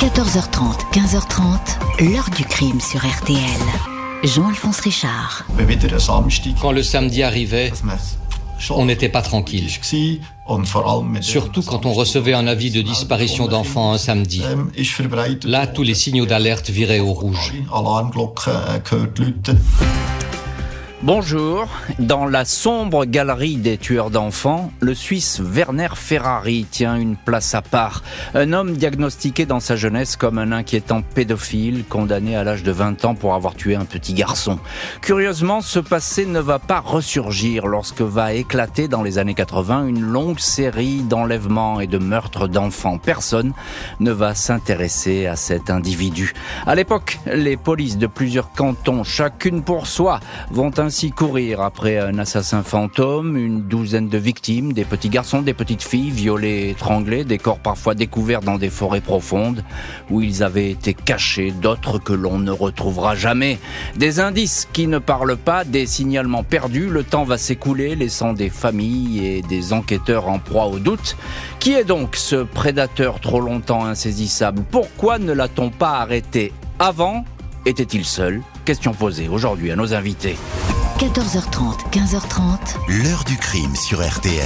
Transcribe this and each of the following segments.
14h30, 15h30, l'heure du crime sur RTL. Jean-Alphonse Richard. Quand le samedi arrivait, on n'était pas tranquille. Surtout quand on recevait un avis de disparition d'enfants un samedi. Là, tous les signaux d'alerte viraient au rouge. Bonjour. Dans la sombre galerie des tueurs d'enfants, le Suisse Werner Ferrari tient une place à part. Un homme diagnostiqué dans sa jeunesse comme un inquiétant pédophile, condamné à l'âge de 20 ans pour avoir tué un petit garçon. Curieusement, ce passé ne va pas ressurgir lorsque va éclater dans les années 80 une longue série d'enlèvements et de meurtres d'enfants. Personne ne va s'intéresser à cet individu. À l'époque, les polices de plusieurs cantons, chacune pour soi, vont ainsi courir après un assassin fantôme, une douzaine de victimes, des petits garçons, des petites filles violés, étranglés, des corps parfois découverts dans des forêts profondes où ils avaient été cachés, d'autres que l'on ne retrouvera jamais. Des indices qui ne parlent pas, des signalements perdus, le temps va s'écouler laissant des familles et des enquêteurs en proie au doute. Qui est donc ce prédateur trop longtemps insaisissable? Pourquoi ne l'a-t-on pas arrêté avant? Était-il seul? Question posée aujourd'hui à nos invités. 14h30, 15h30. L'heure du crime sur RTL.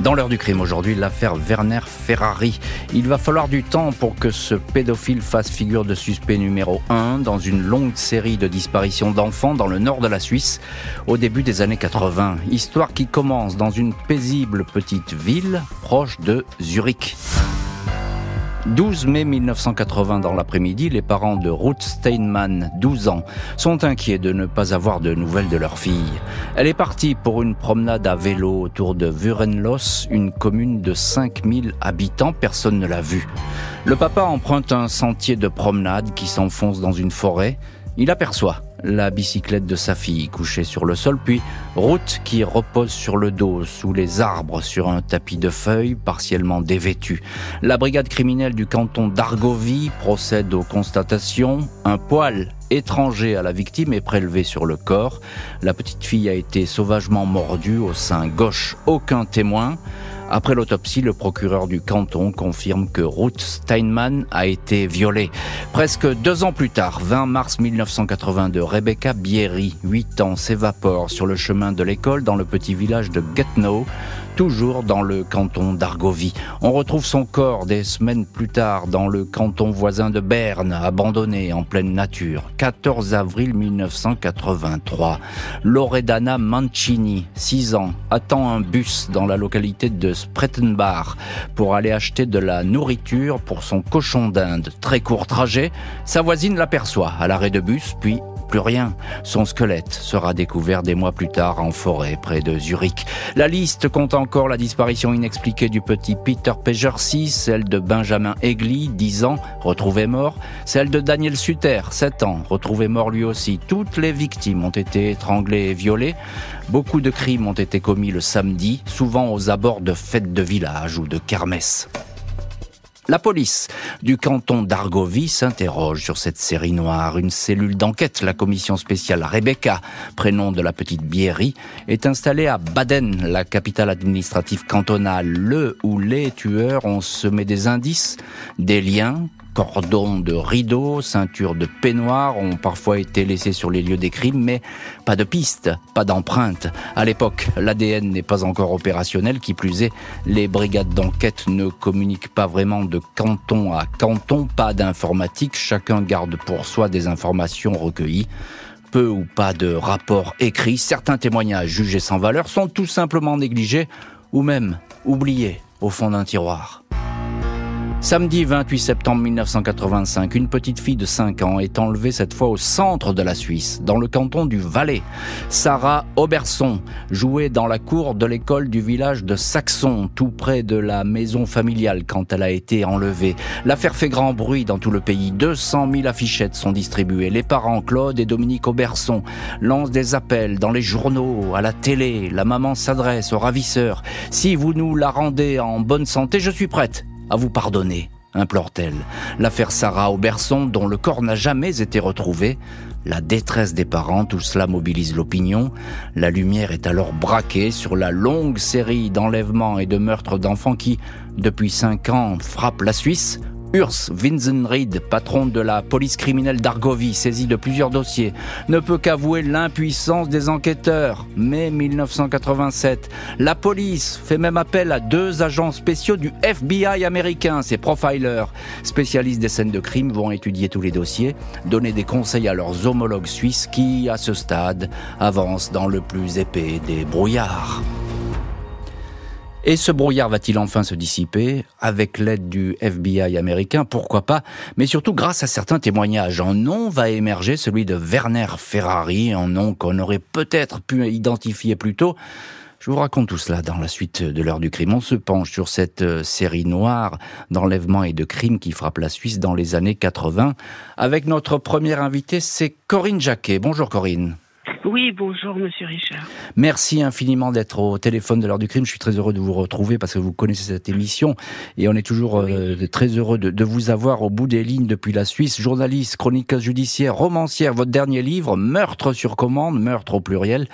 Dans l'heure du crime aujourd'hui, l'affaire Werner Ferrari. Il va falloir du temps pour que ce pédophile fasse figure de suspect numéro 1 dans une longue série de disparitions d'enfants dans le nord de la Suisse au début des années 80. Histoire qui commence dans une paisible petite ville proche de Zurich. 12 mai 1980 dans l'après-midi, les parents de Ruth Steinman, 12 ans, sont inquiets de ne pas avoir de nouvelles de leur fille. Elle est partie pour une promenade à vélo autour de Vurenlos, une commune de 5000 habitants, personne ne l'a vue. Le papa emprunte un sentier de promenade qui s'enfonce dans une forêt. Il aperçoit la bicyclette de sa fille couchée sur le sol, puis route qui repose sur le dos sous les arbres sur un tapis de feuilles partiellement dévêtu. La brigade criminelle du canton d'Argovie procède aux constatations. Un poil étranger à la victime est prélevé sur le corps. La petite fille a été sauvagement mordue au sein gauche. Aucun témoin. Après l'autopsie, le procureur du canton confirme que Ruth Steinman a été violée. Presque deux ans plus tard, 20 mars 1982, Rebecca Bierry, 8 ans, s'évapore sur le chemin de l'école dans le petit village de Gatineau toujours dans le canton d'Argovie. On retrouve son corps des semaines plus tard dans le canton voisin de Berne, abandonné en pleine nature. 14 avril 1983. Loredana Mancini, 6 ans, attend un bus dans la localité de Sprettenbach pour aller acheter de la nourriture pour son cochon d'Inde. Très court trajet, sa voisine l'aperçoit à l'arrêt de bus, puis plus rien. Son squelette sera découvert des mois plus tard en forêt près de Zurich. La liste compte encore la disparition inexpliquée du petit Peter Pejercy, celle de Benjamin Egli, 10 ans, retrouvé mort, celle de Daniel Suter, 7 ans, retrouvé mort lui aussi. Toutes les victimes ont été étranglées et violées. Beaucoup de crimes ont été commis le samedi, souvent aux abords de fêtes de village ou de kermesse. La police du canton d'Argovie s'interroge sur cette série noire. Une cellule d'enquête, la commission spéciale Rebecca, prénom de la petite Bierry, est installée à Baden, la capitale administrative cantonale. Le ou les tueurs ont semé des indices, des liens cordons de rideaux, ceintures de peignoirs ont parfois été laissés sur les lieux des crimes, mais pas de pistes, pas d'empreintes. À l'époque, l'ADN n'est pas encore opérationnel, qui plus est, les brigades d'enquête ne communiquent pas vraiment de canton à canton, pas d'informatique, chacun garde pour soi des informations recueillies peu ou pas de rapports écrits, certains témoignages jugés sans valeur sont tout simplement négligés ou même oubliés au fond d'un tiroir. Samedi 28 septembre 1985, une petite fille de 5 ans est enlevée cette fois au centre de la Suisse, dans le canton du Valais. Sarah Auberson jouait dans la cour de l'école du village de Saxon, tout près de la maison familiale quand elle a été enlevée. L'affaire fait grand bruit dans tout le pays. 200 000 affichettes sont distribuées. Les parents Claude et Dominique Auberson lancent des appels dans les journaux, à la télé. La maman s'adresse aux ravisseurs. Si vous nous la rendez en bonne santé, je suis prête à vous pardonner, implore-t-elle. L'affaire Sarah Auberson, dont le corps n'a jamais été retrouvé, la détresse des parents, tout cela mobilise l'opinion. La lumière est alors braquée sur la longue série d'enlèvements et de meurtres d'enfants qui, depuis cinq ans, frappent la Suisse. Urs Winzenried, patron de la police criminelle d'Argovie, saisi de plusieurs dossiers, ne peut qu'avouer l'impuissance des enquêteurs. Mai 1987, la police fait même appel à deux agents spéciaux du FBI américain, ces profilers, spécialistes des scènes de crime, vont étudier tous les dossiers, donner des conseils à leurs homologues suisses qui, à ce stade, avancent dans le plus épais des brouillards. Et ce brouillard va-t-il enfin se dissiper avec l'aide du FBI américain? Pourquoi pas? Mais surtout grâce à certains témoignages. Un nom va émerger, celui de Werner Ferrari, un nom qu'on aurait peut-être pu identifier plus tôt. Je vous raconte tout cela dans la suite de l'heure du crime. On se penche sur cette euh, série noire d'enlèvements et de crimes qui frappe la Suisse dans les années 80. Avec notre première invitée, c'est Corinne Jacquet. Bonjour Corinne. Oui, bonjour Monsieur Richard. Merci infiniment d'être au téléphone de l'heure du crime. Je suis très heureux de vous retrouver parce que vous connaissez cette émission et on est toujours euh, très heureux de, de, vous avoir au bout des lignes depuis la Suisse. Journaliste, chroniqueuse judiciaire, romancière, votre dernier livre, Meurtre sur commande, meurtre au pluriel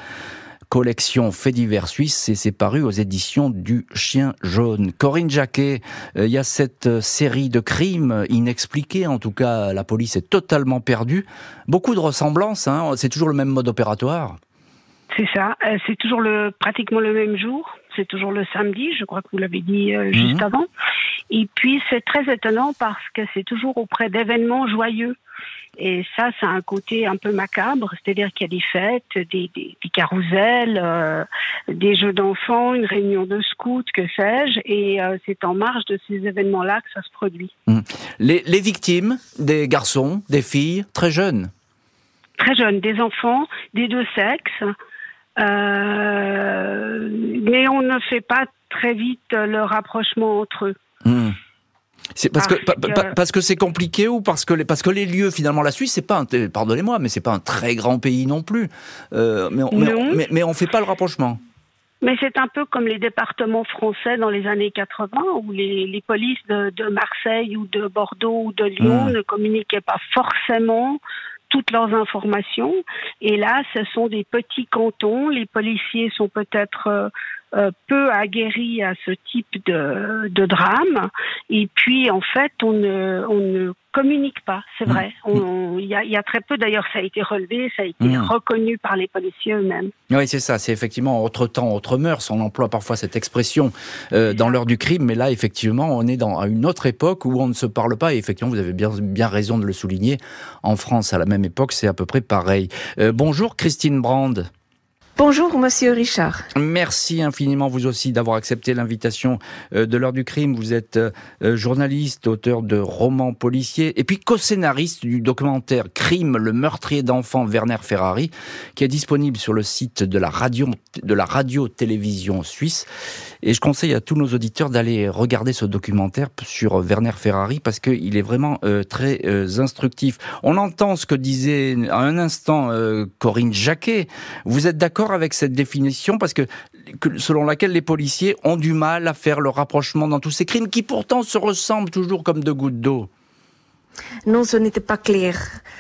collection Fait divers suisse et c'est paru aux éditions du Chien jaune. Corinne Jacquet, euh, il y a cette euh, série de crimes inexpliqués, en tout cas la police est totalement perdue. Beaucoup de ressemblances, hein. c'est toujours le même mode opératoire. C'est ça, euh, c'est toujours le, pratiquement le même jour, c'est toujours le samedi, je crois que vous l'avez dit juste mhm. avant. Et puis c'est très étonnant parce que c'est toujours auprès d'événements joyeux. Et ça, ça a un côté un peu macabre, c'est-à-dire qu'il y a des fêtes, des, des, des carousels, euh, des jeux d'enfants, une réunion de scouts, que sais-je, et euh, c'est en marge de ces événements-là que ça se produit. Mmh. Les, les victimes, des garçons, des filles, très jeunes Très jeunes, des enfants, des deux sexes, euh, mais on ne fait pas très vite le rapprochement entre eux. Mmh. C'est parce, que, parce que c'est compliqué ou parce que les, parce que les lieux finalement la Suisse c'est pas pardonnez-moi mais c'est pas un très grand pays non plus euh, mais, on, mais, mais, on fait pas le rapprochement. Mais c'est un peu comme les départements français dans les années 80 où les, les polices de, de, Marseille ou de Bordeaux ou de Lyon mmh. ne communiquaient pas forcément toutes leurs informations. Et là, ce sont des petits cantons. Les policiers sont peut-être euh, peu aguerris à ce type de, de, drame. Et puis, en fait, on ne, on ne communique pas, c'est mm. vrai. Il y, y, a très peu, d'ailleurs, ça a été relevé, ça a été mm. reconnu par les policiers eux-mêmes. Oui, c'est ça. C'est effectivement autre temps, autre mœurs. On emploie parfois cette expression euh, dans l'heure du crime, mais là, effectivement, on est dans une autre époque où on ne se parle pas. Et effectivement, vous avez bien, bien raison de le souligner. En France, à la même époque, c'est à peu près pareil. Euh, bonjour, Christine Brand. Bonjour, monsieur Richard. Merci infiniment, vous aussi, d'avoir accepté l'invitation euh, de l'heure du crime. Vous êtes euh, euh, journaliste, auteur de romans policiers et puis co-scénariste du documentaire Crime, le meurtrier d'enfants Werner Ferrari, qui est disponible sur le site de la radio, de la radio-télévision suisse. Et je conseille à tous nos auditeurs d'aller regarder ce documentaire sur Werner Ferrari parce qu'il est vraiment très instructif. On entend ce que disait à un instant Corinne Jacquet. Vous êtes d'accord avec cette définition? Parce que, selon laquelle les policiers ont du mal à faire le rapprochement dans tous ces crimes qui pourtant se ressemblent toujours comme deux gouttes d'eau. Non, ce n'était pas clair.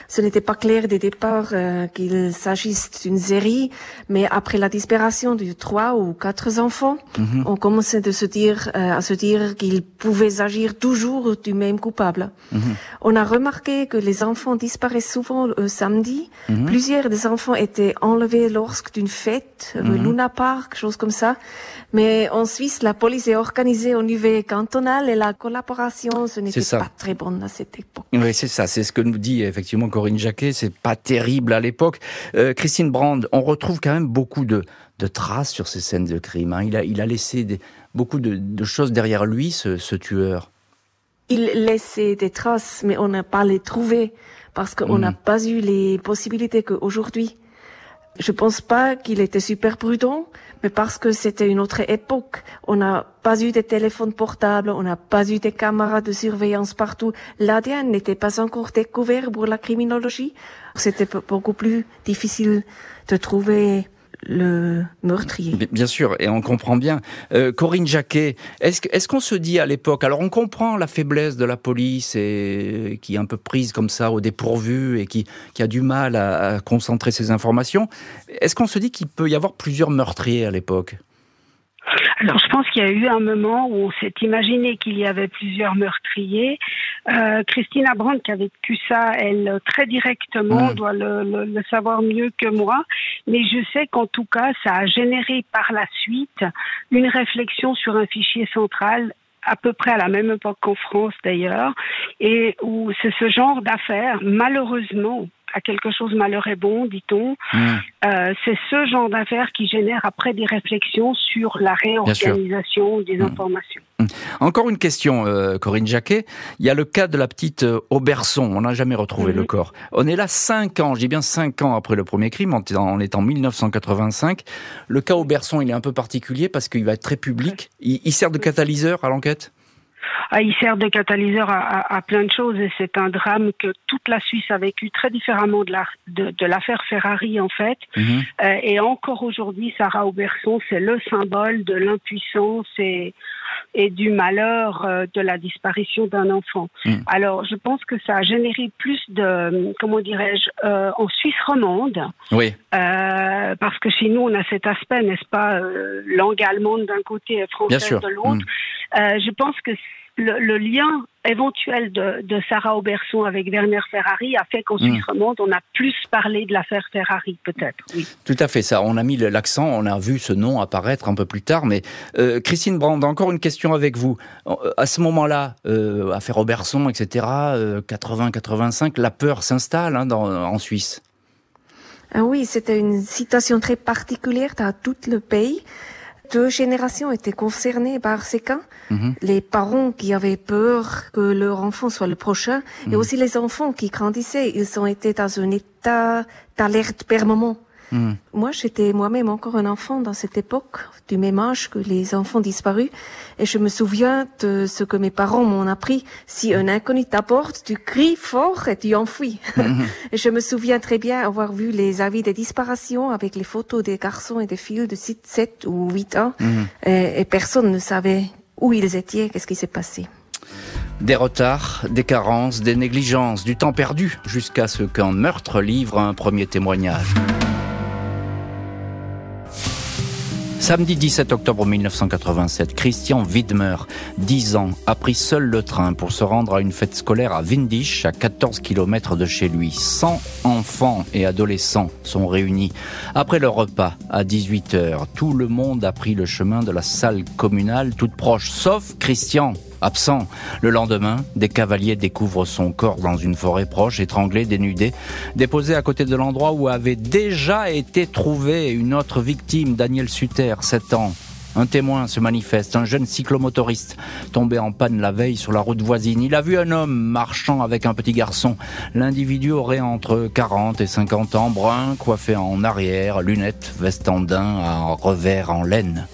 Ce n'était pas clair dès départ euh, qu'il s'agisse d'une série, mais après la disparition de trois ou quatre enfants, mhm. on commençait de se dire, euh, à se dire qu'ils pouvaient agir toujours du même coupable. Mhm. On a remarqué que les enfants disparaissent souvent le samedi. Mhm. Plusieurs des enfants étaient enlevés lorsque d'une fête, le Luna Park, chose comme ça. Mais en Suisse, la police est organisée au niveau cantonal et la collaboration, ce n'était pas très bonne à cette époque. Oui, c'est ça. C'est ce que nous dit effectivement Corinne Jacquet. C'est pas terrible à l'époque. Euh, Christine Brand, on retrouve quand même beaucoup de, de traces sur ces scènes de crime. Hein. Il, a, il a laissé des, beaucoup de, de, choses derrière lui, ce, ce tueur. Il laissait des traces, mais on n'a pas les trouvées parce qu'on n'a hmm. pas eu les possibilités qu'aujourd'hui. Je pense pas qu'il était super prudent, mais parce que c'était une autre époque. On n'a pas eu de téléphone portable, on n'a pas eu de caméras de surveillance partout. L'ADN n'était pas encore découvert pour la criminologie. C'était beaucoup plus difficile de trouver le meurtrier. Bien sûr, et on comprend bien. Euh, Corinne Jacquet, est-ce qu'on se dit à l'époque, alors on comprend la faiblesse de la police et qui est un peu prise comme ça au dépourvu et qui, qui a du mal à, concentrer ses informations, est-ce qu'on se dit qu'il peut y avoir plusieurs meurtriers à l'époque? Alors, je pense qu'il y a eu un moment où on s'est imaginé qu'il y avait plusieurs meurtriers. Euh, Christina Brandt, qui a vécu ça, elle, très directement, hmm. doit le, le, savoir mieux que moi. Mais je sais qu'en tout cas, ça a généré par la suite une réflexion sur un fichier central à peu près à la même époque qu'en France d'ailleurs, et où c'est ce genre d'affaires, malheureusement, à quelque chose malheur est bon, dit-on. Hmm. Euh, c'est ce genre d'affaires qui génère après des réflexions sur la réorganisation des hmm. informations. Hmm. Encore une question, euh, Corinne Jacquet. Il y a le cas de la petite euh, Auberson. On n'a jamais retrouvé le corps. On est là cinq ans, je dis bien cinq ans après le premier crime. On est en 1985. Le cas Auberson, il est un peu particulier parce qu'il va être très public. il sert de catalyseur à l'enquête? Il sert de catalyseur à, à, plein de choses et c'est un drame que toute la Suisse a vécu très différemment de, l'affaire de, Ferrari en fait. Mhm. Euh, et encore aujourd'hui, Sarah Auberson, c'est le symbole de l'impuissance et, et du malheur euh, de la disparition d'un enfant. Mhm. Alors, je pense que ça a généré plus de, comment dirais-je, euh, en Suisse romande. Oui. parce que chez nous, on a cet aspect, n'est-ce pas, langue allemande d'un côté et française de l'autre. Mhm. je pense que le, lien éventuel de, Sarah Auberson avec Werner Ferrari a fait qu'en hmm. Suisse romande, on a plus parlé de l'affaire Ferrari, peut-être. Oui. Tout à fait, ça. On a mis l'accent, on a vu ce nom apparaître un peu plus tard. Mais euh, Christine Brand, encore une question avec vous. Euh, à ce moment-là, euh, affaire Auberson, etc., 80-85, la peur s'installe hein, en Suisse. Ah oui, c'était une situation très particulière dans tout le pays deux générations étaient concernées par ces cas. Mhm. Les parents qui avaient peur que leur enfant soit le prochain, et mhm. aussi les enfants qui grandissaient. Ils ont été dans un état d'alerte permanent. Hmm. Moi, j'étais moi-même encore un enfant dans cette époque, du même âge que les enfants disparus, et je me souviens de ce que mes parents m'ont appris. Si un inconnu t'apporte, tu cries fort et tu enfuis. Hmm. et je me souviens très bien avoir vu les avis de disparition avec les photos des garçons et des filles de 7 ou 8 ans, hmm. et, et personne ne savait où ils étaient, qu'est-ce qui s'est passé. Des retards, des carences, des négligences, du temps perdu, jusqu'à ce qu'un meurtre livre un premier témoignage. Samedi 17 octobre 1987, Christian Widmer, 10 ans, a pris seul le train pour se rendre à une fête scolaire à Windisch, à 14 km de chez lui. 100 enfants et adolescents sont réunis. Après le repas, à 18h, tout le monde a pris le chemin de la salle communale toute proche, sauf Christian, absent. Le lendemain, des cavaliers découvrent son corps dans une forêt proche, étranglé, dénudé, déposé à côté de l'endroit où avait déjà été trouvé une autre victime, Daniel Sutter, 7 ans. Un témoin se manifeste, un jeune cyclomotoriste tombé en panne la veille sur la route voisine. Il a vu un homme marchant avec un petit garçon. L'individu aurait entre 40 et 50 ans, brun, coiffé en arrière, lunettes, veste en daim à revers en laine.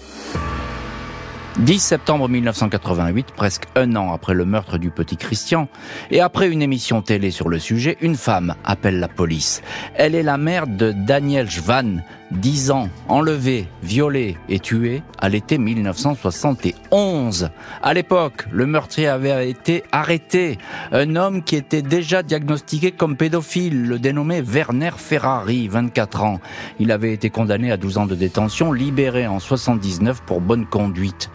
10 septembre 1988, presque un an après le meurtre du petit Christian, et après une émission télé sur le sujet, une femme appelle la police. Elle est la mère de Daniel Schwann, 10 ans, enlevé, violé et tué à l'été 1971. À l'époque, le meurtrier avait été arrêté. Un homme qui était déjà diagnostiqué comme pédophile, le dénommé Werner Ferrari, 24 ans. Il avait été condamné à 12 ans de détention, libéré en 79 pour bonne conduite.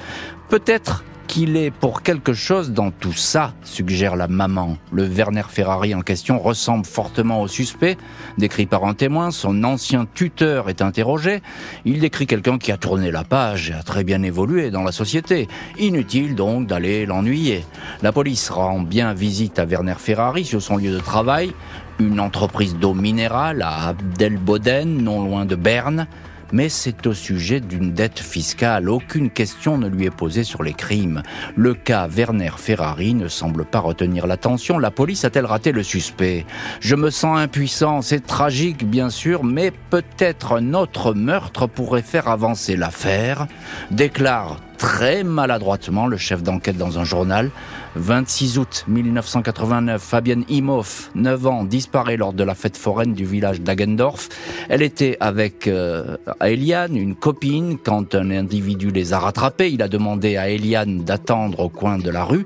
Peut-être qu'il est pour quelque chose dans tout ça, suggère la maman. Le Werner Ferrari en question ressemble fortement au suspect, décrit par un témoin, son ancien tuteur est interrogé, il décrit quelqu'un qui a tourné la page et a très bien évolué dans la société. Inutile donc d'aller l'ennuyer. La police rend bien visite à Werner Ferrari sur son lieu de travail, une entreprise d'eau minérale à Abdelboden, non loin de Berne mais c'est au sujet d'une dette fiscale. Aucune question ne lui est posée sur les crimes. Le cas Werner Ferrari ne semble pas retenir l'attention. La police a-t-elle raté le suspect? Je me sens impuissant, c'est tragique bien sûr, mais peut-être un autre meurtre pourrait faire avancer l'affaire, déclare très maladroitement le chef d'enquête dans un journal. 26 août 1989, Fabienne Imhoff, 9 ans, disparaît lors de la fête foraine du village d'Agendorf. Elle était avec euh, Eliane, une copine, quand un individu les a rattrapés. Il a demandé à Eliane d'attendre au coin de la rue.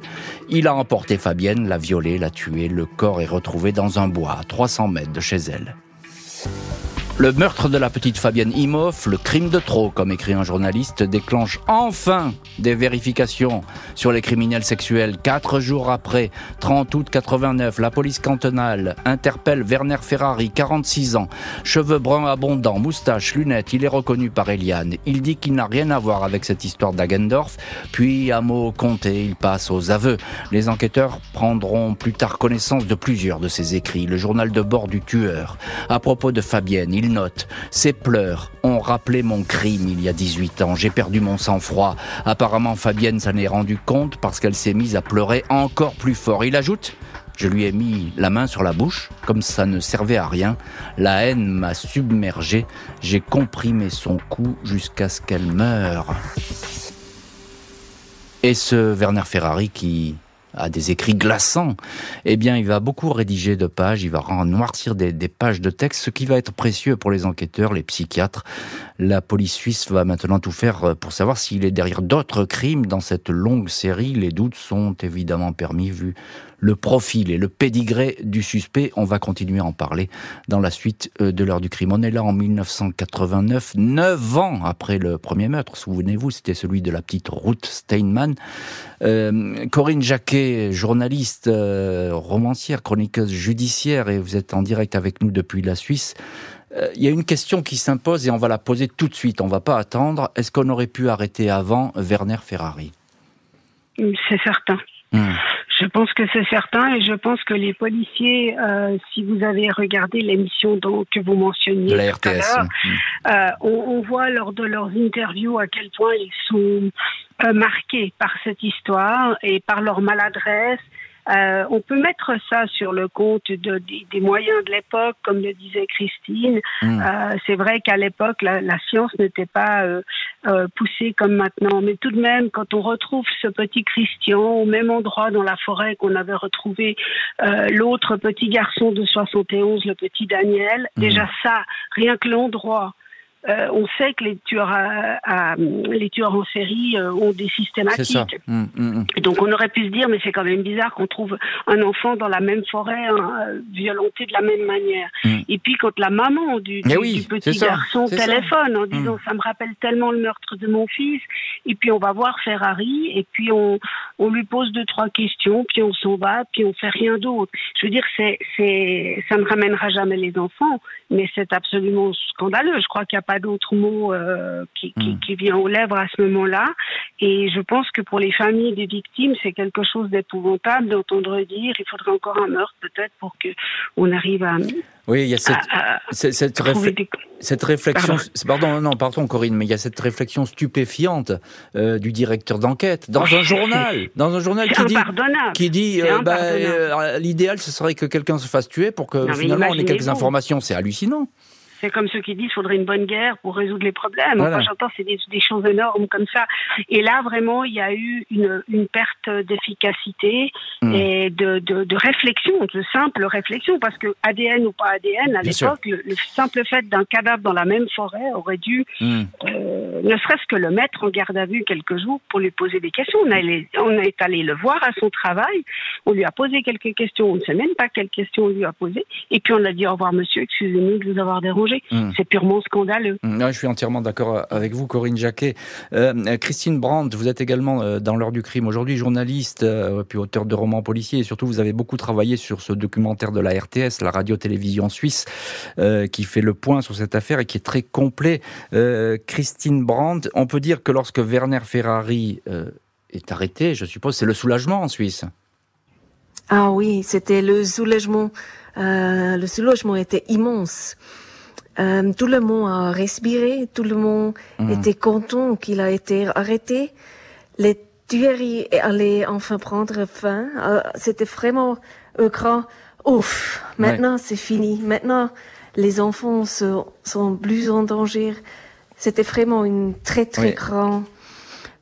Il a emporté Fabienne, l'a violée, l'a tuée. Le corps est retrouvé dans un bois à 300 mètres de chez elle. Le meurtre de la petite Fabienne Imhoff, le crime de trop, comme écrit un journaliste, déclenche enfin des vérifications sur les criminels sexuels. Quatre jours après, 30 août 89, la police cantonale interpelle Werner Ferrari, 46 ans, cheveux bruns abondants, moustache, lunettes. Il est reconnu par Eliane. Il dit qu'il n'a rien à voir avec cette histoire d'Agendorf. Puis, à mots comptés, il passe aux aveux. Les enquêteurs prendront plus tard connaissance de plusieurs de ses écrits. Le journal de bord du tueur. À propos de Fabienne, note Ses pleurs ont rappelé mon crime il y a 18 ans. J'ai perdu mon sang-froid. Apparemment, Fabienne s'en est rendu compte parce qu'elle s'est mise à pleurer encore plus fort. Il ajoute je lui ai mis la main sur la bouche, comme ça ne servait à rien. La haine m'a submergé. J'ai comprimé son cou jusqu'à ce qu'elle meure. Et ce Werner Ferrari qui a des écrits glaçants, eh bien, il va beaucoup rédiger de pages, il va noircir des, des, pages de texte, ce qui va être précieux pour les enquêteurs, les psychiatres. La police suisse va maintenant tout faire pour savoir s'il est derrière d'autres crimes dans cette longue série. Les doutes sont évidemment permis vu le profil et le pédigré du suspect. On va continuer à en parler dans la suite euh, de l'heure du crime. On est là en 1989, neuf ans après le premier meurtre. Souvenez-vous, c'était celui de la petite Ruth Steinman. Euh, Corinne Jacquet, journaliste, euh, romancière, chroniqueuse judiciaire, et vous êtes en direct avec nous depuis la Suisse. Il y a une question qui s'impose et on va la poser tout de suite. On va pas attendre. Est-ce qu'on aurait pu arrêter avant Werner Ferrari? C'est certain. Hmm. Je pense que c'est certain et je pense que les policiers, euh, si vous avez regardé l'émission que vous mentionniez la RTS, hmm. euh, on, voit lors de leurs interviews à quel point ils sont euh, marqués par cette histoire et par leur maladresse euh, on peut mettre ça sur le compte de, des moyens de l'époque, comme le disait Christine. Hmm. Euh, c'est vrai qu'à l'époque, la, science n'était pas euh, poussée comme maintenant. Mais tout de même, quand on retrouve ce petit Christian au même endroit dans la forêt qu'on avait retrouvé l'autre petit garçon de 71, le petit Daniel, hmm. déjà ça, rien que l'endroit, euh, on sait que les tueurs, à, les tueurs en série euh, ont des systématiques. Mmh, mmh, mmh. Donc on aurait pu se dire, mais c'est quand même bizarre qu'on trouve un enfant dans la même forêt hein, violenté de la même manière. Et puis quand la maman du, petit garçon téléphone en disant, ça me rappelle tellement le meurtre de mon fils, et puis on va voir Ferrari, et puis on, on lui pose deux trois questions, puis on s'en va, puis on fait rien d'autre. Je veux dire, c'est, c'est, ça ne ramènera jamais les enfants, mais c'est absolument scandaleux. Je crois qu'il n'y a pas d'autre mot euh, qui, qui, hmm. qui, vient aux lèvres à ce moment-là. Et je pense que pour les familles des victimes, c'est quelque chose d'épouvantable d'entendre dire il faudrait encore un meurtre peut-être pour que on arrive à oui, il y a cette, cette, cette, réflexion. Pardon. non, pardon, Corinne, mais il y a cette réflexion stupéfiante euh, du directeur d'enquête dans un journal, dans un journal qui dit, qui dit, euh, bah, l'idéal ce serait que quelqu'un se fasse tuer pour que finalement on ait quelques informations. C'est hallucinant. C'est comme ceux qui disent qu'il faudrait une bonne guerre pour résoudre les problèmes. Enfin, j'entends, c'est des, des, choses énormes comme ça. Et là, vraiment, il y a eu une, une perte d'efficacité hmm. et de, de, de, réflexion, de simple réflexion, parce que ADN ou pas ADN, à l'époque, le, simple fait d'un cadavre dans la même forêt aurait dû, hmm. euh, ne serait-ce que le mettre en garde à vue quelques jours pour lui poser des questions. On, on est allé le voir à son travail, on lui a posé quelques questions, on ne sait même pas quelles questions on lui a posées, et puis on a dit au revoir monsieur, excusez-nous de vous avoir dérangé Hmm. C'est purement scandaleux. Hmm. je suis entièrement d'accord avec vous, Corinne Jacquet. Euh, Christine Brandt, vous êtes également euh, dans l'heure du crime aujourd'hui, journaliste, euh, puis auteur de romans policiers, et surtout vous avez beaucoup travaillé sur ce documentaire de la RTS, la radio-télévision suisse, qui fait le point sur cette affaire et qui est très complet. Christine Brandt, on peut dire que lorsque Werner Ferrari est arrêté, je suppose, c'est le soulagement en Suisse. Ah oui, c'était le soulagement. le soulagement était immense. Euh, tout le monde a respiré, tout le monde mm. était content qu'il a été arrêté. Les tueries allaient enfin prendre fin. Euh, c'était vraiment un grand ouf. Maintenant, c'est fini. Maintenant, les enfants sont plus en danger. C'était vraiment une très très grande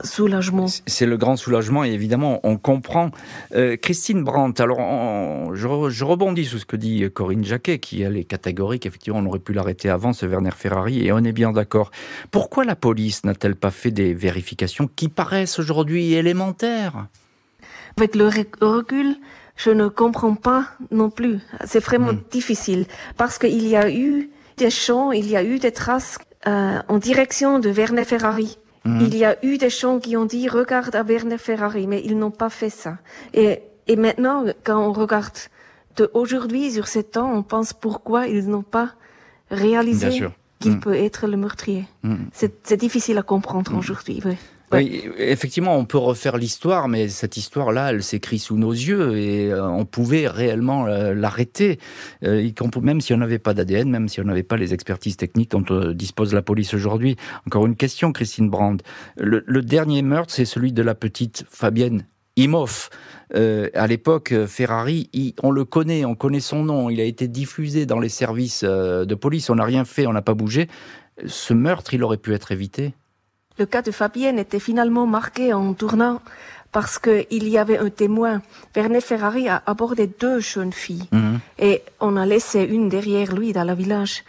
soulagement. C'est le grand soulagement et évidemment on comprend. Euh, Christine Brandt, alors je, rebondis sur ce que dit Corinne Jacquet qui elle est catégorique, effectivement on aurait pu l'arrêter avant ce Werner Ferrari et on est bien d'accord. Pourquoi la police n'a-t-elle pas fait des vérifications qui paraissent aujourd'hui élémentaires? Avec le recul, je ne comprends pas non plus. C'est vraiment hmm. difficile parce qu'il y a eu des champs, il y a eu des traces euh, en direction de Werner Ferrari. Mhm. Il y a eu des gens qui ont dit regarde à Werner Ferrari, mais ils n'ont pas fait ça. Et, et maintenant, quand on regarde de aujourd'hui sur ces temps, on pense pourquoi ils n'ont pas réalisé qu'il mhm. peut être le meurtrier. Mhm. C'est difficile à comprendre aujourd'hui. Oui. Oui, effectivement, on peut refaire l'histoire, mais cette histoire-là, elle s'écrit sous nos yeux et euh, on pouvait réellement euh, l'arrêter, euh, même si on n'avait pas d'ADN, même si on n'avait pas les expertises techniques dont dispose la police aujourd'hui. Encore une question, Christine Brand. Le, dernier meurtre, c'est celui de la petite Fabienne Imhoff. à l'époque, Ferrari, on le connaît, on connaît son nom, il a été diffusé dans les services de police, on n'a rien fait, on n'a pas bougé. Ce meurtre, il aurait pu être évité? Le cas de Fabienne était finalement marqué en tournant parce qu'il y avait un témoin. Werner Ferrari a abordé deux jeunes filles mhm. et on a laissé une derrière lui dans le village.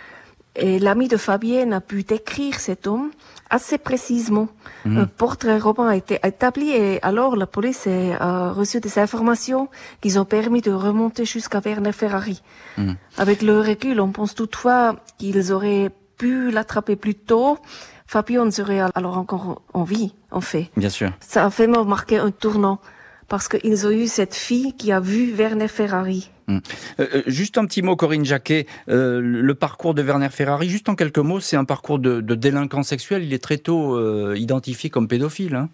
Et l'ami de Fabienne a pu décrire cet homme assez précisément. Mhm. Un portrait robot a été établi et alors la police a reçu des informations qui ont permis de remonter jusqu'à Werner Ferrari. Mhm. Avec le recul, on pense toutefois qu'ils auraient pu l'attraper plus tôt Fabio serait alors encore en vie, en fait. Bien sûr. Ça a vraiment marqué un tournant parce qu'ils ont eu cette fille qui a vu Werner Ferrari. Hmm. Euh, euh, juste un petit mot, Corinne Jacquet. Euh, le parcours de Werner Ferrari, juste en quelques mots, c'est un parcours de, de, délinquant sexuel. Il est très tôt identifié comme pédophile. Hein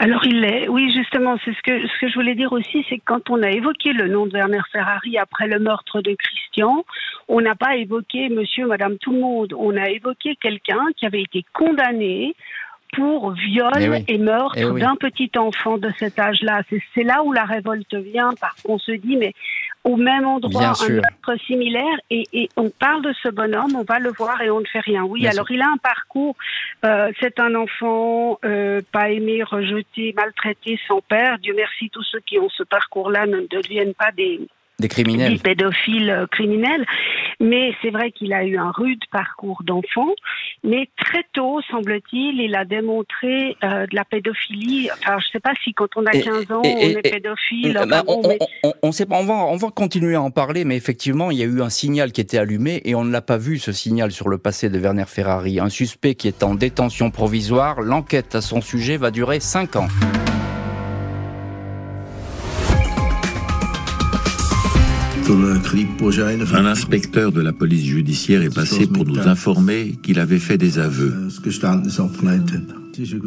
alors il l'est, oui justement, c'est ce que ce que je voulais dire aussi, c'est que quand on a évoqué le nom de Werner Ferrari après le meurtre de Christian, on n'a pas évoqué Monsieur, Madame, tout le monde, on a évoqué quelqu'un qui avait été condamné pour viol eh et meurtre eh d'un petit enfant de cet âge-là. C'est là où la révolte vient, parce qu'on se dit, mais au même endroit, un meurtre similaire, et, on parle de ce bonhomme, on va le voir et on ne fait rien. Oui, alors il a un parcours, euh, c'est un enfant euh, pas aimé, rejeté, maltraité, sans père. Dieu merci, tous ceux qui ont ce parcours-là ne deviennent pas des des criminels. Des pédophiles euh, criminels. Mais c'est vrai qu'il a eu un rude parcours d'enfant. Mais très tôt, semble-t-il, il a démontré euh, de la pédophilie. Enfin, je ne sais pas si quand on a 15 ans, on est pédophile. On, sait pas, on, va, on va continuer à en parler, mais effectivement, il y a eu un signal qui était allumé et on ne l'a pas vu, ce signal, sur le passé de Werner Ferrari. Un suspect qui est en détention provisoire. L'enquête à son sujet va durer 5 ans. Un inspecteur de la police judiciaire est passé pour nous informer qu'il avait fait des aveux.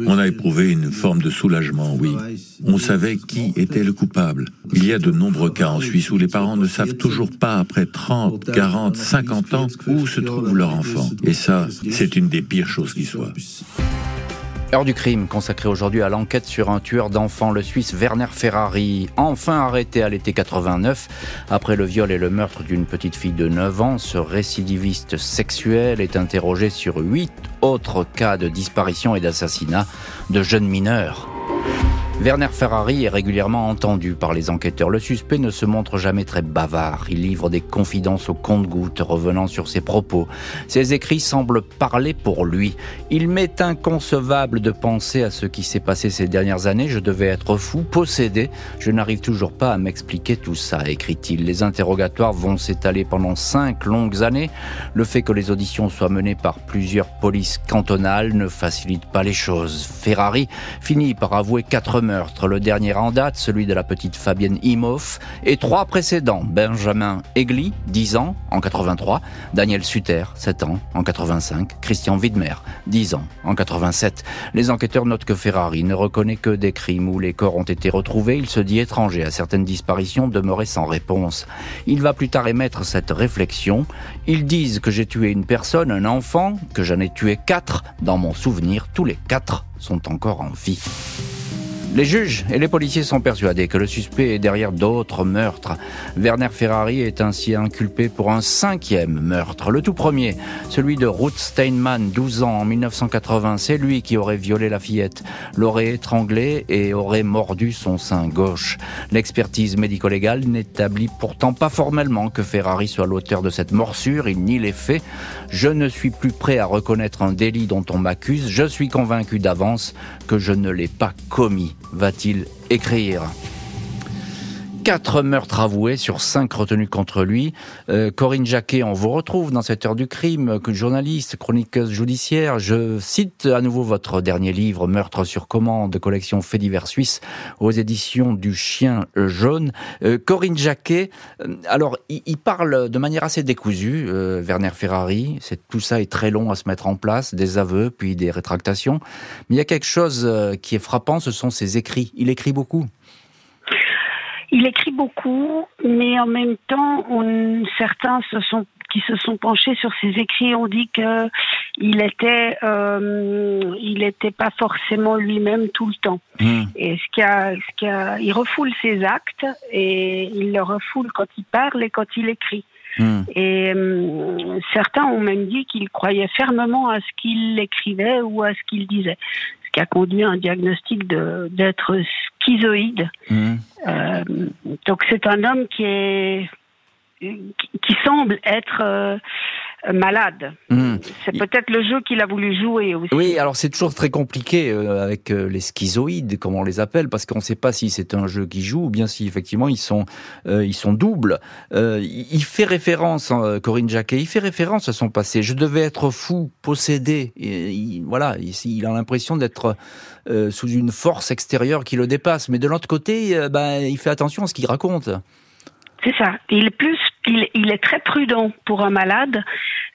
On a éprouvé une forme de soulagement, oui. On savait qui était le coupable. Il y a de nombreux cas en Suisse où les parents ne savent toujours pas, après 30, 40, 50 ans, où se trouve leur enfant. Et ça, c'est une des pires choses qui soient. Heure du crime, consacré aujourd'hui à l'enquête sur un tueur d'enfants, le Suisse Werner Ferrari, enfin arrêté à l'été 89. Après le viol et le meurtre d'une petite fille de 9 ans, ce récidiviste sexuel est interrogé sur huit autres cas de disparition et d'assassinat de jeunes mineurs. Werner Ferrari est régulièrement entendu par les enquêteurs. Le suspect ne se montre jamais très bavard. Il livre des confidences au compte-gouttes, revenant sur ses propos. Ses écrits semblent parler pour lui. Il m'est inconcevable de penser à ce qui s'est passé ces dernières années. Je devais être fou, possédé. Je n'arrive toujours pas à m'expliquer tout ça, écrit-il. Les interrogatoires vont s'étaler pendant cinq longues années. Le fait que les auditions soient menées par plusieurs polices cantonales ne facilite pas les choses. Ferrari finit par avouer quatre meurtres. Le dernier en date, celui de la petite Fabienne Imhoff, et trois précédents. Benjamin Egli, 10 ans, en 83, Daniel Sutter, 7 ans, en 85, Christian Widmer, 10 ans, en 87. Les enquêteurs notent que Ferrari ne reconnaît que des crimes où les corps ont été retrouvés. Il se dit étranger à certaines disparitions demeurées sans réponse. Il va plus tard émettre cette réflexion. Ils disent que j'ai tué une personne, un enfant, que j'en ai tué quatre. Dans mon souvenir, tous les quatre sont encore en vie. Les juges et les policiers sont persuadés que le suspect est derrière d'autres meurtres. Werner Ferrari est ainsi inculpé pour un cinquième meurtre. Le tout premier, celui de Ruth Steinman, 12 ans, en 1980. C'est lui qui aurait violé la fillette, l'aurait étranglée et aurait mordu son sein gauche. L'expertise médico-légale n'établit pourtant pas formellement que Ferrari soit l'auteur de cette morsure. Il nie les faits. Je ne suis plus prêt à reconnaître un délit dont on m'accuse. Je suis convaincu d'avance que je ne l'ai pas commis va-t-il écrire Quatre meurtres avoués sur cinq retenus contre lui. Euh, Corinne Jacquet, on vous retrouve dans cette heure du crime, journaliste, chroniqueuse judiciaire. Je cite à nouveau votre dernier livre, Meurtre sur commande, collection Faits divers suisse, aux éditions du Chien jaune. Euh, Corinne Jacquet, euh, alors il, parle de manière assez décousue, Werner Ferrari. C'est tout ça est très long à se mettre en place, des aveux puis des rétractations. Mais il y a quelque chose qui est frappant, ce sont ses écrits. Il écrit beaucoup. Il écrit beaucoup, mais en même temps, certains se sont, qui se sont penchés sur ses écrits ont dit que il était, euh, il n'était pas forcément lui-même tout le temps. Hmm. Et ce qui a, ce qui a, il refoule ses actes et il le refoule quand il parle et quand il écrit. Hmm. Et euh, certains ont même dit qu'il croyait fermement à ce qu'il écrivait ou à ce qu'il disait qui a conduit à un diagnostic d'être schizoïde. Mmh. Euh, donc c'est un homme qui est qui semble être euh, malade. Hmm. C'est peut-être le jeu qu'il a voulu jouer aussi. Oui, alors c'est toujours très compliqué euh, avec euh, les schizoïdes, comme on les appelle, parce qu'on ne sait pas si c'est un jeu qui joue ou bien si effectivement ils sont euh, ils sont doubles. il fait référence, hein, Corinne Jacquet, il fait référence à son passé. Je devais être fou, possédé. Et, voilà, il, a l'impression d'être sous une force extérieure qui le dépasse. Mais de l'autre côté, ben, il fait attention à ce qu'il raconte. C'est ça. Il est plus, il, est très prudent pour un malade.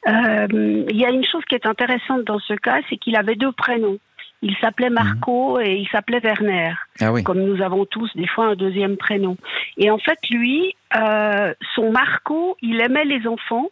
Euh, il y a une chose qui est intéressante dans ce cas, c'est qu'il avait deux prénoms. Il s'appelait Marco mhm. et il s'appelait Werner. Ah Comme nous avons tous des fois un deuxième prénom. Et en fait, lui, euh, son Marco, il aimait les enfants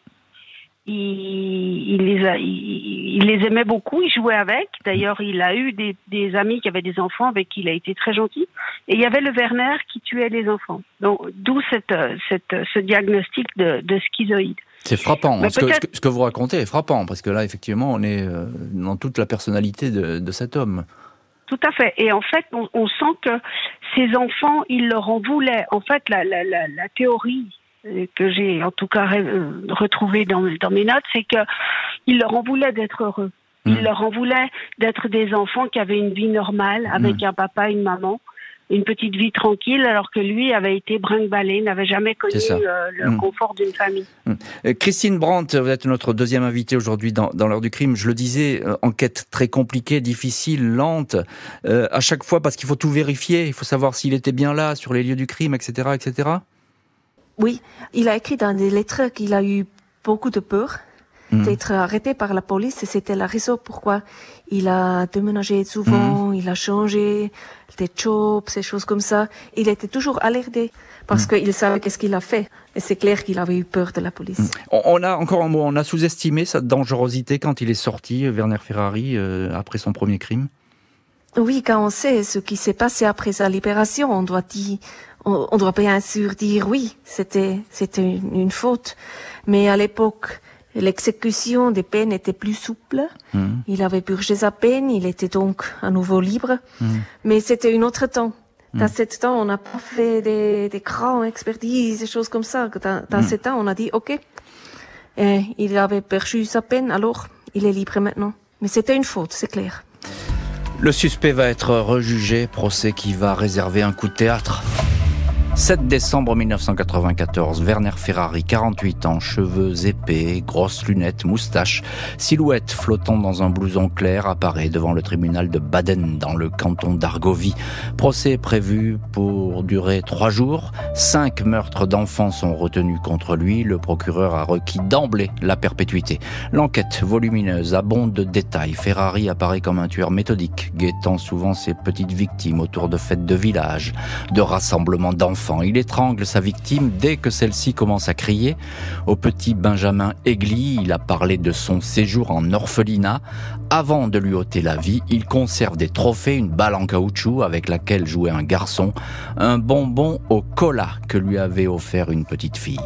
il, les il, les aimait beaucoup, il jouait avec. D'ailleurs, il a eu des, amis qui avaient des enfants avec qui il a été très gentil. Et il y avait le Werner qui tuait les enfants. Donc, d'où cette, cette, ce diagnostic de, schizoïde. C'est frappant. Ce que, ce que, vous racontez est frappant, parce que là, effectivement, on est euh, dans toute la personnalité de, cet homme. Tout à fait. Et en fait, on, sent que ces enfants, il leur en voulait. En fait, la, la, la, la théorie que j'ai en tout cas euh, retrouvé dans, dans mes notes, c'est que il leur en voulait d'être heureux. Il mm. leur en voulait d'être des enfants qui avaient une vie normale avec mm. un papa, une maman, une petite vie tranquille, alors que lui avait été brinque-ballé, n'avait jamais connu euh, le mm. confort d'une famille. Euh, Christine Brandt, vous êtes notre deuxième invitée aujourd'hui dans, dans l'heure du crime. Je le disais, enquête très compliquée, difficile, lente, à chaque fois parce qu'il faut tout vérifier, il faut savoir s'il était bien là sur les lieux du crime, etc., etc. Oui, il a écrit dans des lettres qu'il a eu beaucoup de peur hmm. d'être arrêté par la police c'était la raison pourquoi il a déménagé souvent, hmm. il a changé des jobs, ces choses comme ça. Il était toujours alerté parce hmm. qu'il savait qu'est-ce qu'il a fait. Et c'est clair qu'il avait eu peur de la police. On a encore un mot, on a sous-estimé sa dangerosité quand il est sorti, Werner Ferrari, euh, après son premier crime? Oui, quand on sait ce qui s'est passé après sa libération, on doit dire, on, doit bien sûr dire oui, c'était c'était une, faute. Mais à l'époque, l'exécution des peines était plus souple. Hmm. Il avait purgé sa peine, il était donc à nouveau libre. Hmm. Mais c'était un autre temps. Dans hmm. ce temps, on n'a pas fait des, des grands expertises, des choses comme ça. Dans, dans ce temps, on a dit OK. Et il avait perçu sa peine, alors il est libre maintenant. Mais c'était une faute, c'est clair. Le suspect va être rejugé, procès qui va réserver un coup de théâtre 7 décembre 1994, Werner Ferrari, 48 ans, cheveux épais, grosses lunettes, moustache, silhouette flottant dans un blouson clair, apparaît devant le tribunal de Baden dans le canton d'Argovie. Procès prévu pour durer trois jours. Cinq meurtres d'enfants sont retenus contre lui. Le procureur a requis d'emblée la perpétuité. L'enquête volumineuse abonde de détails. Ferrari apparaît comme un tueur méthodique, guettant souvent ses petites victimes autour de fêtes de village, de rassemblements d'enfants il étrangle sa victime dès que celle-ci commence à crier. Au petit Benjamin Aigli, il a parlé de son séjour en orphelinat. Avant de lui ôter la vie, il conserve des trophées, une balle en caoutchouc avec laquelle jouait un garçon, un bonbon au cola que lui avait offert une petite fille.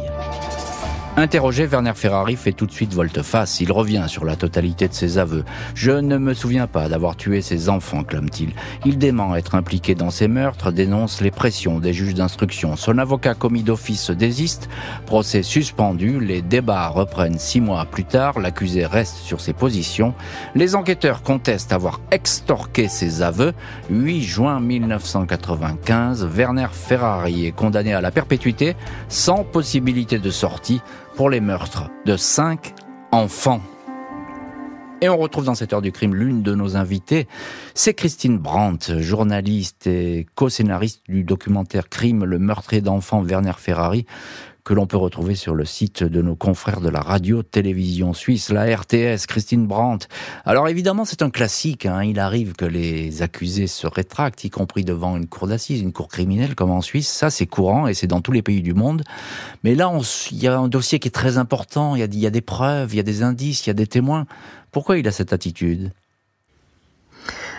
Interrogé, Werner Ferrari fait tout de suite volte-face. Il revient sur la totalité de ses aveux. Je ne me souviens pas d'avoir tué ses enfants, clame-t-il. Il dément être impliqué dans ces meurtres, dénonce les pressions des juges d'instruction. Son avocat commis d'office se désiste. Procès suspendu. Les débats reprennent six mois plus tard. L'accusé reste sur ses positions. Les enquêteurs contestent avoir extorqué ses aveux. 8 juin 1995, Werner Ferrari est condamné à la perpétuité sans possibilité de sortie pour les meurtres de cinq enfants. Et on retrouve dans cette heure du crime l'une de nos invitées, c'est Christine Brandt, journaliste et co-scénariste du documentaire Crime, le meurtrier d'enfants Werner Ferrari, que l'on peut retrouver sur le site de nos confrères de la radio-télévision suisse, la RTS, Christine Brandt. Alors évidemment, c'est un classique. Hein. Il arrive que les accusés se rétractent, y compris devant une cour d'assises, une cour criminelle comme en Suisse. Ça, c'est courant et c'est dans tous les pays du monde. Mais là, il y a un dossier qui est très important. Il y a des preuves, il y a des indices, il y a des témoins. Pourquoi il a cette attitude?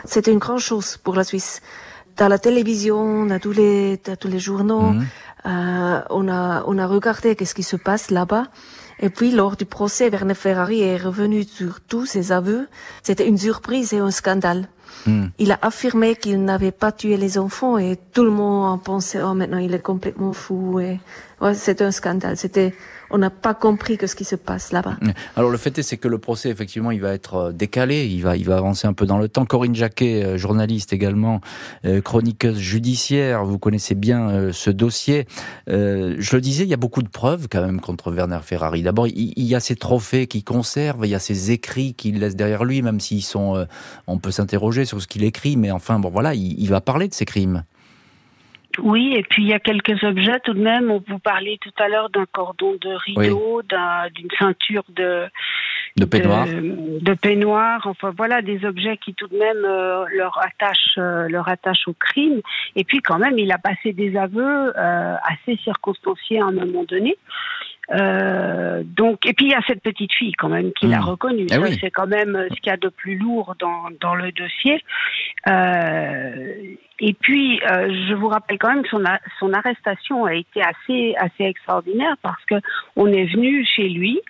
C'est une grande chose pour la Suisse dans la télévision, dans tous les, dans tous les journaux, mhm. Euh, on a on a regardé qu'est-ce qui se passe là-bas. Et puis lors du procès, Werner Ferrari est revenu sur tous ses aveux. C'était une surprise et un scandale. Hmm. Il a affirmé qu'il n'avait pas tué les enfants et tout le monde pensait oh maintenant il est complètement fou et ouais, c'était un scandale. C'était on n'a pas compris que ce qui se passe là-bas. Alors le fait est, c'est que le procès, effectivement, il va être euh, décalé, il va, il va avancer un peu dans le temps. Corinne Jacquet, euh, journaliste également, euh, chroniqueuse judiciaire, vous connaissez bien ce dossier. je le disais, il y a beaucoup de preuves quand même contre Werner Ferrari. D'abord, il, y a ses trophées qu'il conserve, il y a ses écrits qu'il laisse derrière lui, même s'ils sont, on peut s'interroger sur ce qu'il écrit, mais enfin, bon voilà, il, il va parler de ses crimes. Oui, et puis il y a quelques objets tout de même. On vous parlait tout à l'heure d'un cordon de rideau, d'une ceinture de de peignoir. De, peignoir. Enfin voilà des objets qui tout de même euh, leur attachent euh, leur attachent au crime. Et puis quand même, il a passé des aveux euh, assez circonstanciés à un moment donné. Euh, donc, et puis il y a cette petite fille quand même qui l'a hmm. reconnue. Eh c'est quand même ce qu'il y a de plus lourd dans, dans le dossier. Euh, et puis, euh, je vous rappelle quand même que son, son arrestation a été assez assez extraordinaire parce que on est venu chez lui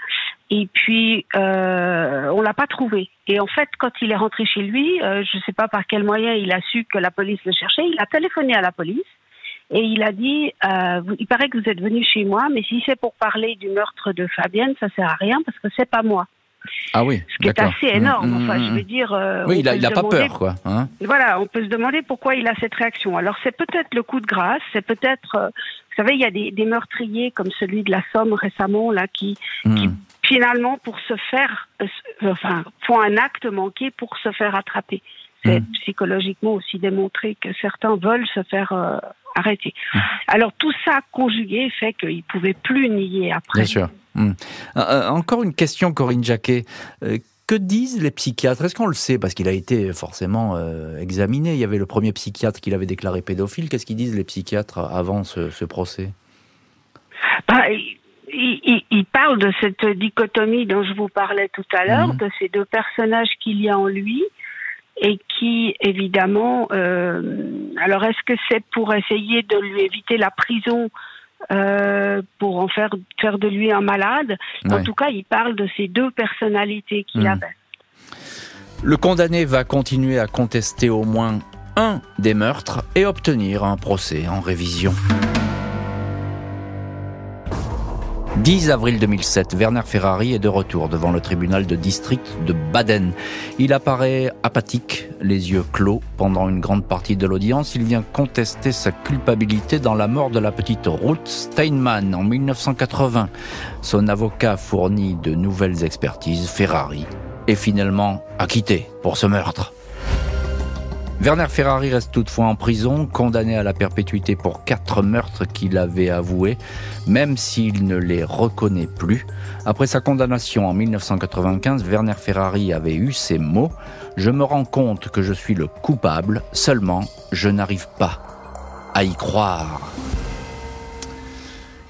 et puis euh, on l'a pas trouvé. Et en fait, quand il est rentré chez lui, euh, je ne sais pas par quel moyen il a su que la police le cherchait. Il a téléphoné à la police et il a dit, euh, il paraît que vous êtes venu chez moi, mais si c'est pour parler du meurtre de Fabienne, ça sert à rien parce que c'est pas moi. Ah oui. Ce qui est assez énorme. Mmh, enfin, je mmh, veux dire. Euh, oui, il a, il a pas peur, quoi. Hein voilà, on peut se demander pourquoi il a cette réaction. Alors, c'est peut-être le coup de grâce, c'est peut-être. Euh, vous savez, il y a des, des, meurtriers comme celui de la Somme récemment, là, qui, mmh. qui finalement, pour se faire, euh, enfin, font un acte manqué pour se faire attraper. C'est psychologiquement aussi démontré que certains veulent se faire arrêter. Mmh. Alors tout ça conjugué fait qu'il ne pouvait plus nier après. Bien sûr. Mmh. Euh, euh, encore une question, Corinne Jacquet. Euh, que disent les psychiatres? Est-ce qu'on le sait? Parce qu'il a été forcément examiné. Il y avait le premier psychiatre qui l'avait déclaré pédophile. Qu'est-ce qu'ils disent les psychiatres avant ce, procès? Bah, il, parle de cette dichotomie dont je vous parlais tout à l'heure, mmh. de ces deux personnages qu'il y a en lui et qui, évidemment, euh, alors est-ce que c'est pour essayer de lui éviter la prison euh, pour en faire, faire de lui un malade? En tout cas, il parle de ces deux personnalités qu'il hmm. avait. Le condamné va continuer à contester au moins un des meurtres et obtenir un procès en révision. 10 avril 2007, Werner Ferrari est de retour devant le tribunal de district de Baden. Il apparaît apathique, les yeux clos pendant une grande partie de l'audience. Il vient contester sa culpabilité dans la mort de la petite Ruth Steinmann en 1980. Son avocat fournit de nouvelles expertises. Ferrari est finalement acquitté pour ce meurtre. Werner Ferrari reste toutefois en prison, condamné à la perpétuité pour quatre meurtres qu'il avait avoués, même s'il ne les reconnaît plus. Après sa condamnation en 1995, Werner Ferrari avait eu ces mots Je me rends compte que je suis le coupable, seulement je n'arrive pas à y croire.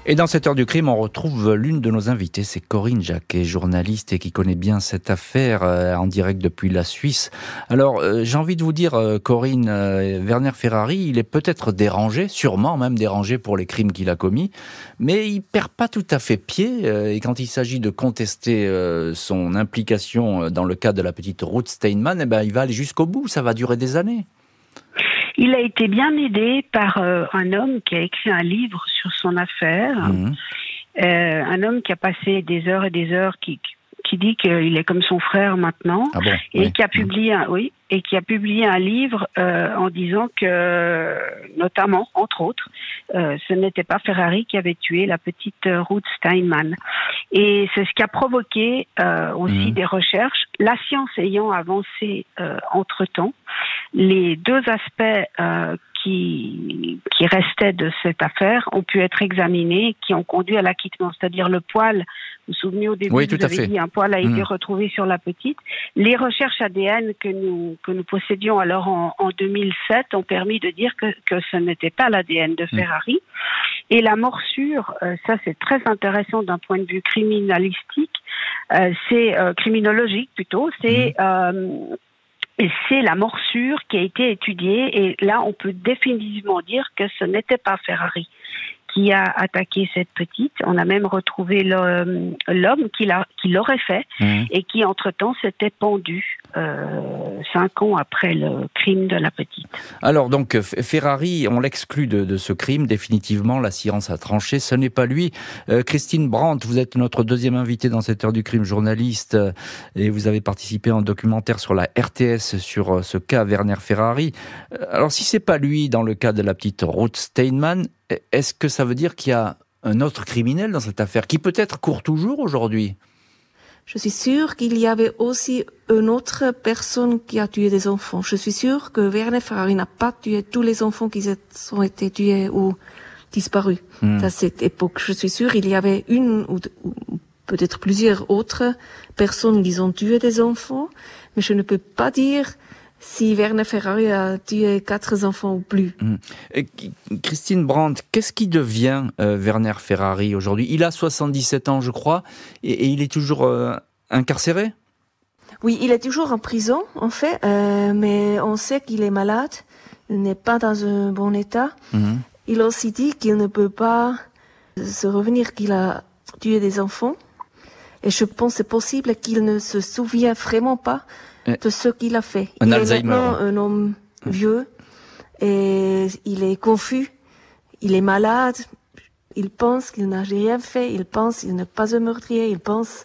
Et dans cette heure du crime, on retrouve l'une de nos invitées, c'est Corinne Jacquet, journaliste et qui connaît bien cette affaire euh, en direct depuis la Suisse. Alors, euh, j'ai envie de vous dire, euh, Corinne, Werner Ferrari, il est peut-être dérangé, sûrement même dérangé pour les crimes qu'il a commis, mais il perd pas tout à fait pied. et quand il s'agit de contester son implication dans le cas de la petite Ruth Steinman, eh ben, il va aller jusqu'au bout. Ça va durer des années. Il a été bien aidé par euh, un homme qui a écrit un livre sur son affaire, mhm. euh, un homme qui a passé des heures et des heures, qui, qui dit qu'il est comme son frère maintenant, ah et qui a publié, un, oui, et qui a publié un livre euh, en disant que, notamment, entre autres, euh, ce n'était pas Ferrari qui avait tué la petite Ruth Steinman. Et c'est ce qui a provoqué euh, aussi mhm. des recherches. La science ayant avancé entre temps, les deux aspects qui, qui restaient de cette affaire ont pu être examinés, qui ont conduit à l'acquittement, c'est-à-dire le poil. Vous vous souvenez au début, oui, tout vous avez dit un poil a été mm. retrouvé sur la petite. Les recherches ADN que nous que nous possédions alors en, en 2007 ont permis de dire que, que ce n'était pas l'ADN de mm. Ferrari. Et la morsure, euh, ça c'est très intéressant d'un point de vue criminalistique, euh, c'est euh, criminologique plutôt, c'est mm. C'est la morsure qui a été étudiée. Et là on peut définitivement dire que ce n'était pas Ferrari qui a attaqué cette petite. On a même retrouvé l'homme qui l'aurait fait mmh. et qui entre-temps s'était pendu euh, cinq ans après le crime de la petite. Alors donc Ferrari, on l'exclut de, ce crime définitivement. La science a tranché. Ce n'est pas lui. Euh, Christine Brandt, vous êtes notre deuxième invitée dans cette heure du crime, journaliste, euh, et vous avez participé à un documentaire sur la RTS sur ce cas Werner Ferrari. Alors si c'est pas lui dans le cas de la petite Ruth Steinman, est-ce que ça veut dire qu'il y a un autre criminel dans cette affaire qui peut-être court toujours aujourd'hui? Je suis sûre qu'il y avait aussi une autre personne qui a tué des enfants. Je suis sûre que Werner Ferrari n'a pas tué tous les enfants qui ont été tués ou disparus hmm. à cette époque. Je suis sûre qu'il y avait une ou, peut-être plusieurs autres personnes qui ont tué des enfants, mais je ne peux pas dire si Werner Ferrari a tué quatre enfants ou plus. Hmm. Christine Brandt, qu'est-ce qui devient euh, Werner Ferrari aujourd'hui? Il a 77 ans, je crois, et, il est toujours euh, incarcéré? Oui, il est toujours en prison, en fait, euh, mais on sait qu'il est malade, il n'est pas dans un bon état. Hmm. Il a aussi dit qu'il ne peut pas se revenir qu'il a tué des enfants. Et je pense que c'est possible qu'il ne se souvient vraiment pas de ce qu'il a fait. Un il Alzheimer. est un homme vieux et il est confus, il est malade, il pense qu'il n'a rien fait, il pense qu'il n'est pas un meurtrier, il pense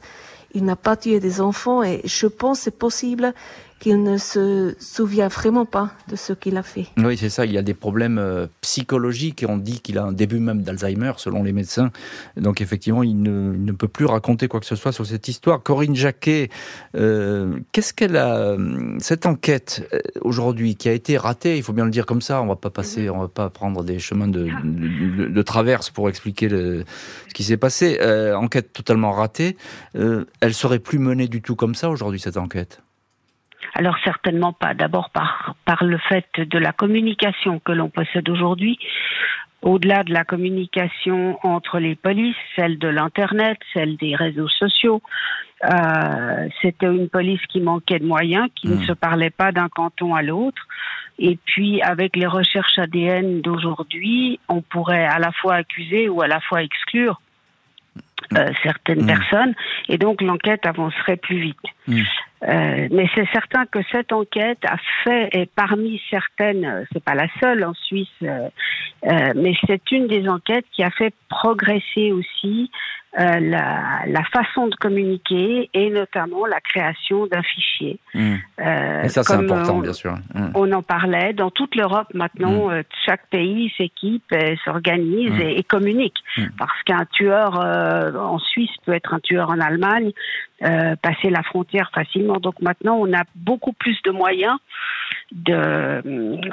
qu'il n'a pas tué des enfants. Et je pense c'est possible qu'il ne se souvient vraiment pas de ce qu'il a fait. Oui, c'est ça. Il y a des problèmes euh, psychologiques et on dit qu'il a un début même d'Alzheimer, selon les médecins. Donc, effectivement, il ne, peut plus raconter quoi que ce soit sur cette histoire. Corinne Jacquet, euh, qu'est-ce qu'elle a. Euh, cette enquête, aujourd'hui, qui a été ratée, il faut bien le dire comme ça, on va pas passer, on va pas prendre des chemins de, de, traverse pour expliquer ce qui s'est passé. enquête totalement ratée. elle serait plus menée du tout comme ça aujourd'hui, cette enquête? Alors certainement pas. D'abord par, par le fait de la communication que l'on possède aujourd'hui. Au-delà de la communication entre les polices, celle de l'Internet, celle des réseaux sociaux, euh, c'était une police qui manquait de moyens, qui ne hmm. se parlait pas d'un canton à l'autre. Et puis, avec les recherches ADN d'aujourd'hui, on pourrait à la fois accuser ou à la fois exclure euh, certaines hmm. personnes, et donc l'enquête avancerait plus vite. Hmm. Euh, mais c'est certain que cette enquête a fait, et parmi certaines, euh, c'est pas la seule en Suisse, euh, mais c'est une des enquêtes qui a fait progresser aussi euh, la, la, façon de communiquer et notamment la création d'un fichier. Mmh. Euh, et ça, c'est important, on, bien sûr. Mmh. On en parlait. Dans toute l'Europe, maintenant, mmh. euh, chaque pays s'équipe, s'organise et, et, communique. Parce qu'un tueur euh, en Suisse peut être un tueur en Allemagne, passer la frontière facilement. Donc maintenant, on a beaucoup plus de moyens de,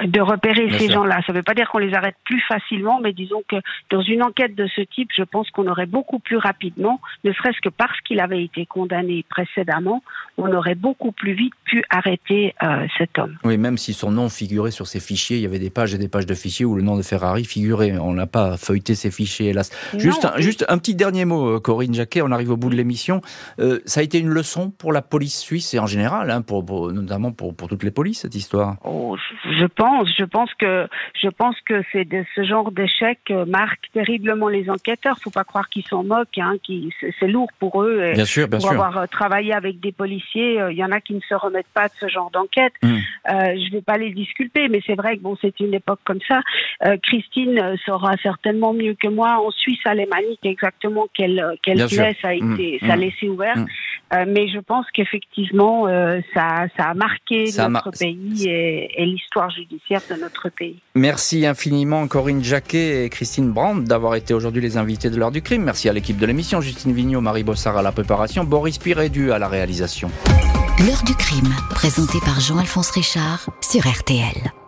de repérer ces gens-là. Ça ne veut pas dire qu'on les arrête plus facilement, mais disons que dans une enquête de ce type, je pense qu'on aurait beaucoup plus rapidement, ne serait-ce que parce qu'il avait été condamné précédemment, on aurait beaucoup plus vite pu arrêter euh, cet homme. Oui, même si son nom figurait sur ces fichiers, il y avait des pages et des pages de fichiers où le nom de Ferrari figurait. On n'a pas feuilleté ces fichiers, hélas. juste, un, juste un petit dernier mot, euh, Corinne Jacquet, on arrive au bout de l'émission. Euh, ça a été une leçon pour la police suisse et en général, hein, pour, notamment pour, pour toutes les polices, cette histoire. Oh, je pense, je pense que je pense que c'est de ce genre d'échec marque terriblement les enquêteurs. Faut pas croire qu'ils s'en moquent, hein, qui c'est lourd pour eux. bien sûr, bien pour sûr. avoir travaillé avec des policiers, il y en a qui ne se remettent pas de ce genre d'enquête. Je hmm. Euh, je vais pas les disculper, mais c'est vrai que bon, c'est une époque comme ça. Euh, Christine euh, saura certainement mieux que moi en Suisse alémanique exactement quelle quelle pièce a hmm. été, ça a hmm. laissé ouvert. Mais je pense qu'effectivement, ça, ça a marqué notre pays et, et l'histoire judiciaire de notre pays. Merci infiniment Corinne Jacquet et Christine Brandt d'avoir été aujourd'hui les invités de l'heure du crime. Merci à l'équipe de l'émission, Justine Vignot, Marie Bossard à la préparation, Boris Pirédu à la réalisation. L'heure du crime, présenté par Jean-Alphonse Richard sur RTL.